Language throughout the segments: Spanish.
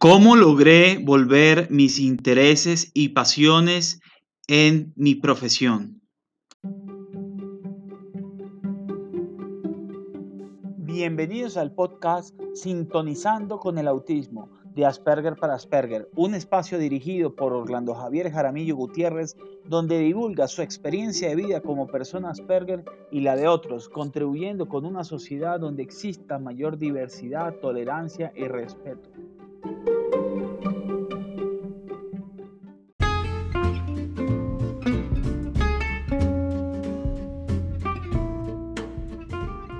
¿Cómo logré volver mis intereses y pasiones en mi profesión? Bienvenidos al podcast Sintonizando con el Autismo de Asperger para Asperger, un espacio dirigido por Orlando Javier Jaramillo Gutiérrez, donde divulga su experiencia de vida como persona Asperger y la de otros, contribuyendo con una sociedad donde exista mayor diversidad, tolerancia y respeto.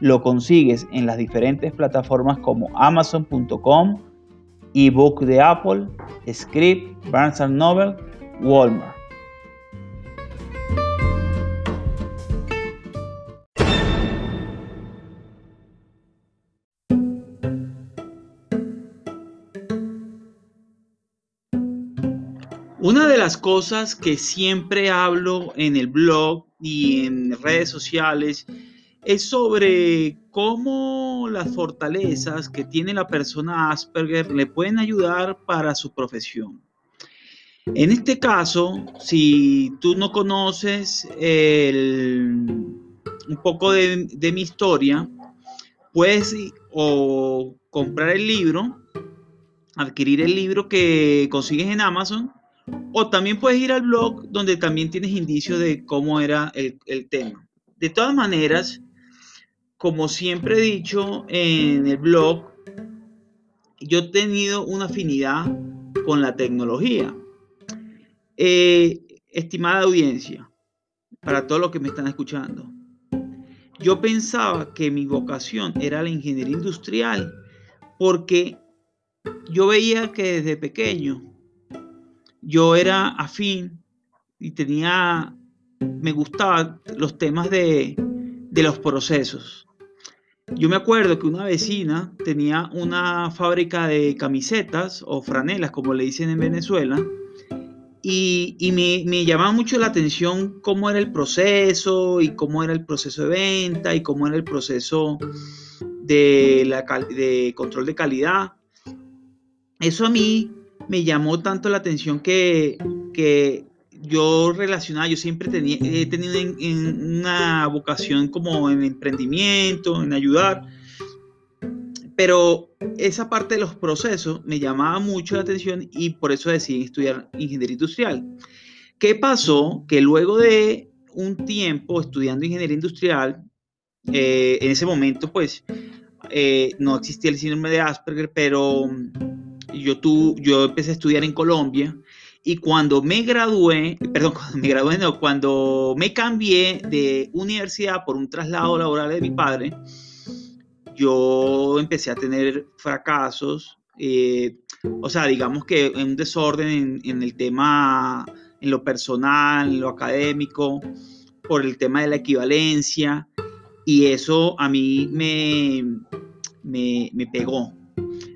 lo consigues en las diferentes plataformas como amazon.com, ebook de Apple, Script, Barnes Noble, Walmart. Una de las cosas que siempre hablo en el blog y en redes sociales es sobre cómo las fortalezas que tiene la persona Asperger le pueden ayudar para su profesión. En este caso, si tú no conoces un poco de, mi historia, puedes o comprar el libro, adquirir el libro que consigues en Amazon, o también puedes ir al blog donde también tienes indicios de cómo era el tema. De todas maneras, como siempre he dicho en el blog, yo he tenido una afinidad con la tecnología. Eh, estimada audiencia, para todos los que me están escuchando, yo pensaba que mi vocación era la ingeniería industrial porque yo veía que desde pequeño yo era afín y tenía, me gustaban los temas de, de los procesos. Yo me acuerdo que una vecina tenía una fábrica de camisetas o franelas, como le dicen en Venezuela, y, me, me, llamaba mucho la atención cómo era el proceso y cómo era el proceso de venta y cómo era el proceso de, la, de control de calidad. Eso a mí me llamó tanto la atención que, que yo relacionaba, yo siempre tenía, he tenido una vocación como en emprendimiento, en ayudar, pero esa parte de los procesos me llamaba mucho la atención y por eso decidí estudiar ingeniería industrial. ¿Qué pasó? Que luego de un tiempo estudiando ingeniería industrial, eh, en ese momento pues eh, no existía el síndrome de Asperger, pero yo, tu, yo empecé a estudiar en Colombia y cuando me gradué, perdón, cuando me gradué, no, cuando me cambié de universidad por un traslado laboral de mi padre, yo empecé a tener fracasos, eh, o sea, digamos que un desorden en, el tema, en lo personal, en lo académico, por el tema de la equivalencia, y eso a mí me, me, me pegó.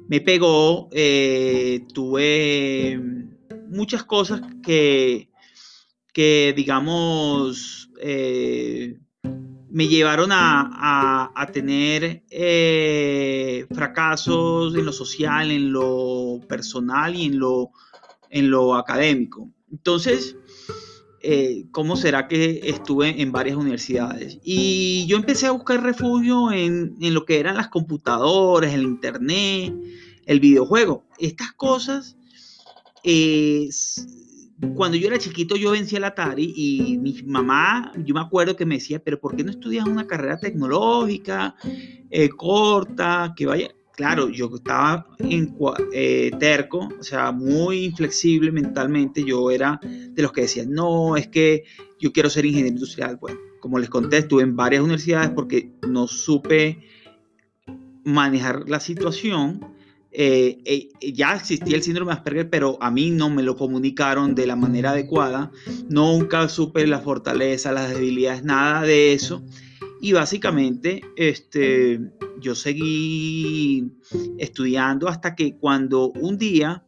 Me pegó, eh, tuve muchas cosas que, que digamos, eh, me llevaron a, tener eh, fracasos en lo social, en lo personal y en lo, en lo académico. Entonces, eh, ¿cómo será que estuve en varias universidades? Y yo empecé a buscar refugio en, en lo que eran las computadoras, el internet, el videojuego. Estas cosas cuando yo era chiquito yo vencía el Atari y mi mamá, yo me acuerdo que me decía, pero ¿por qué no estudias una carrera tecnológica eh, corta, que vaya? Claro, yo estaba en, eh, terco, o sea, muy inflexible mentalmente. Yo era de los que decían, no, es que yo quiero ser ingeniero industrial. Bueno, como les conté, estuve en varias universidades porque no supe manejar la situación eh, eh, ya existía el síndrome de Asperger, pero a mí no me lo comunicaron de la manera adecuada. Nunca supe la fortaleza, las debilidades, nada de eso. Y básicamente, este, yo seguí estudiando hasta que cuando un día,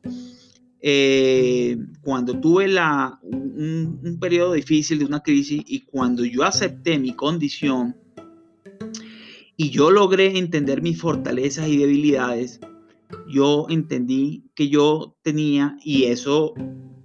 eh, cuando tuve la, un, un periodo difícil de una crisis y cuando yo acepté mi condición y yo logré entender mis fortalezas y debilidades, yo entendí que yo tenía, y eso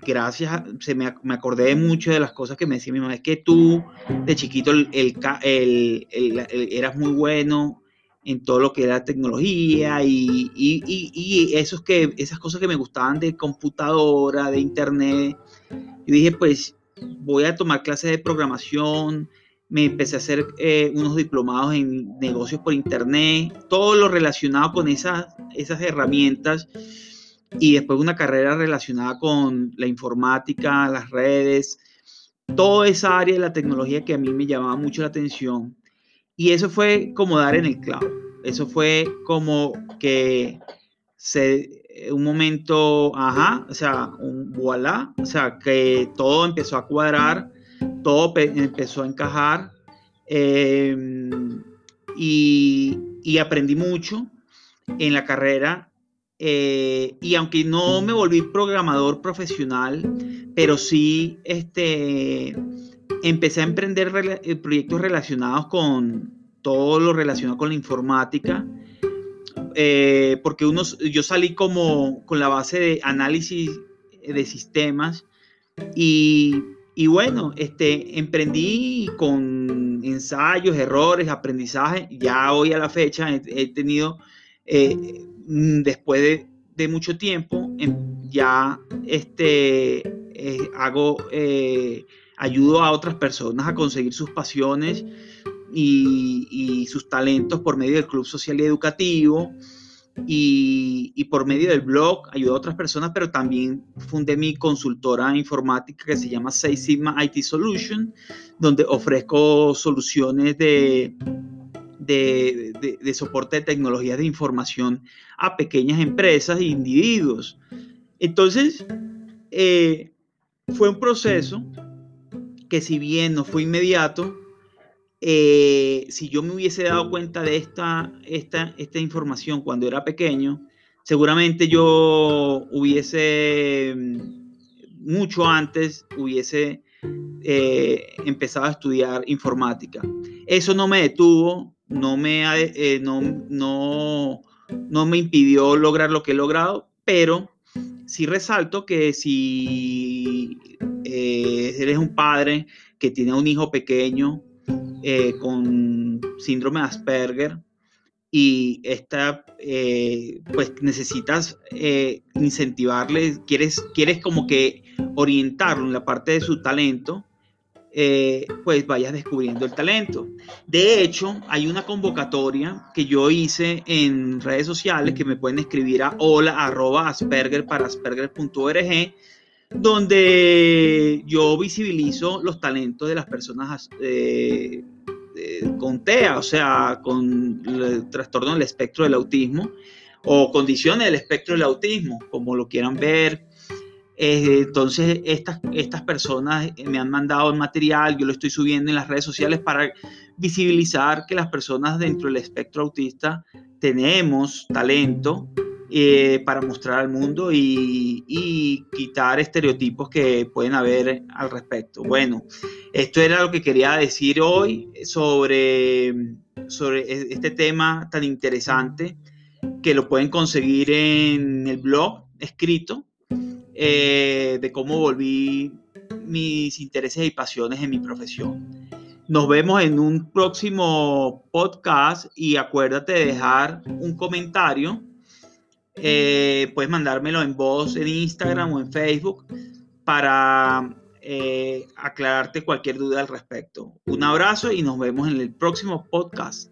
gracias, se me, me, acordé mucho de las cosas que me decía mi mamá, es que tú de chiquito el, el, eras muy bueno en todo lo que era tecnología y, y, y, esos que, esas cosas que me gustaban de computadora, de internet. Yo dije, pues voy a tomar clases de programación, me empecé a hacer eh, unos diplomados en negocios por internet, todo lo relacionado con esas, esas herramientas y después una carrera relacionada con la informática, las redes, toda esa área de la tecnología que a mí me llamaba mucho la atención. Y eso fue como dar en el clavo. Eso fue como que se, un momento, ajá, o sea, un voilà, o sea, que todo empezó a cuadrar todo empezó a encajar em, y, aprendí mucho en la carrera. Eh, y aunque no me volví programador profesional, pero sí este, empecé a emprender eh, proyectos relacionados con todo lo relacionado con la informática. Eh, porque uno, yo salí como con la base de análisis de sistemas y y bueno, este, emprendí con ensayos, errores, aprendizaje. Ya hoy a la fecha he, tenido, eh, mm, después de, mucho tiempo, em, ya este, eh, hago, eh, ayudo a otras personas a conseguir sus pasiones y, y sus talentos por medio del Club Social y Educativo y, por medio del blog ayudo a otras personas, pero también fundé mi consultora informática que se llama Seis Sigma IT Solution, donde ofrezco soluciones de, de, soporte de tecnologías de información a pequeñas empresas e individuos. Entonces, eh, fue un proceso que si bien no fue inmediato, eh, si yo me hubiese dado cuenta de esta, esta, esta información cuando era pequeño, seguramente yo hubiese, mm, mucho antes, hubiese eh, empezado a estudiar informática. Eso no me detuvo, no me, eh, no, no, no me impidió lograr lo que he logrado, pero sí resalto que si eres un padre que tiene un hijo pequeño, eh, con síndrome de Asperger y esta, eh, pues necesitas eh, incentivarle, quieres, quieres como que orientarlo en la parte de su talento, pues vayas descubriendo el talento. De hecho, hay una convocatoria que yo hice en redes sociales que me pueden escribir a hola asperger para asperger.org donde yo visibilizo los talentos de las personas eh, con TEA, o sea, con trastorno del espectro del autismo o condiciones del espectro del autismo, como lo quieran ver. Eh, entonces, estas, estas personas me han mandado el material, yo lo estoy subiendo en las redes sociales para visibilizar que las personas dentro del espectro autista tenemos talento eh, para mostrar al mundo y, quitar estereotipos que pueden haber al respecto. Bueno, esto era lo que quería decir hoy sobre, sobre este tema tan interesante que lo pueden conseguir en el blog escrito eh, de cómo volví mis intereses y pasiones en mi profesión. Nos vemos en un próximo podcast y acuérdate de dejar un comentario eh, puedes mandármelo en voz en Instagram o en Facebook para eh, aclararte cualquier duda al respecto. Un abrazo y nos vemos en el próximo podcast.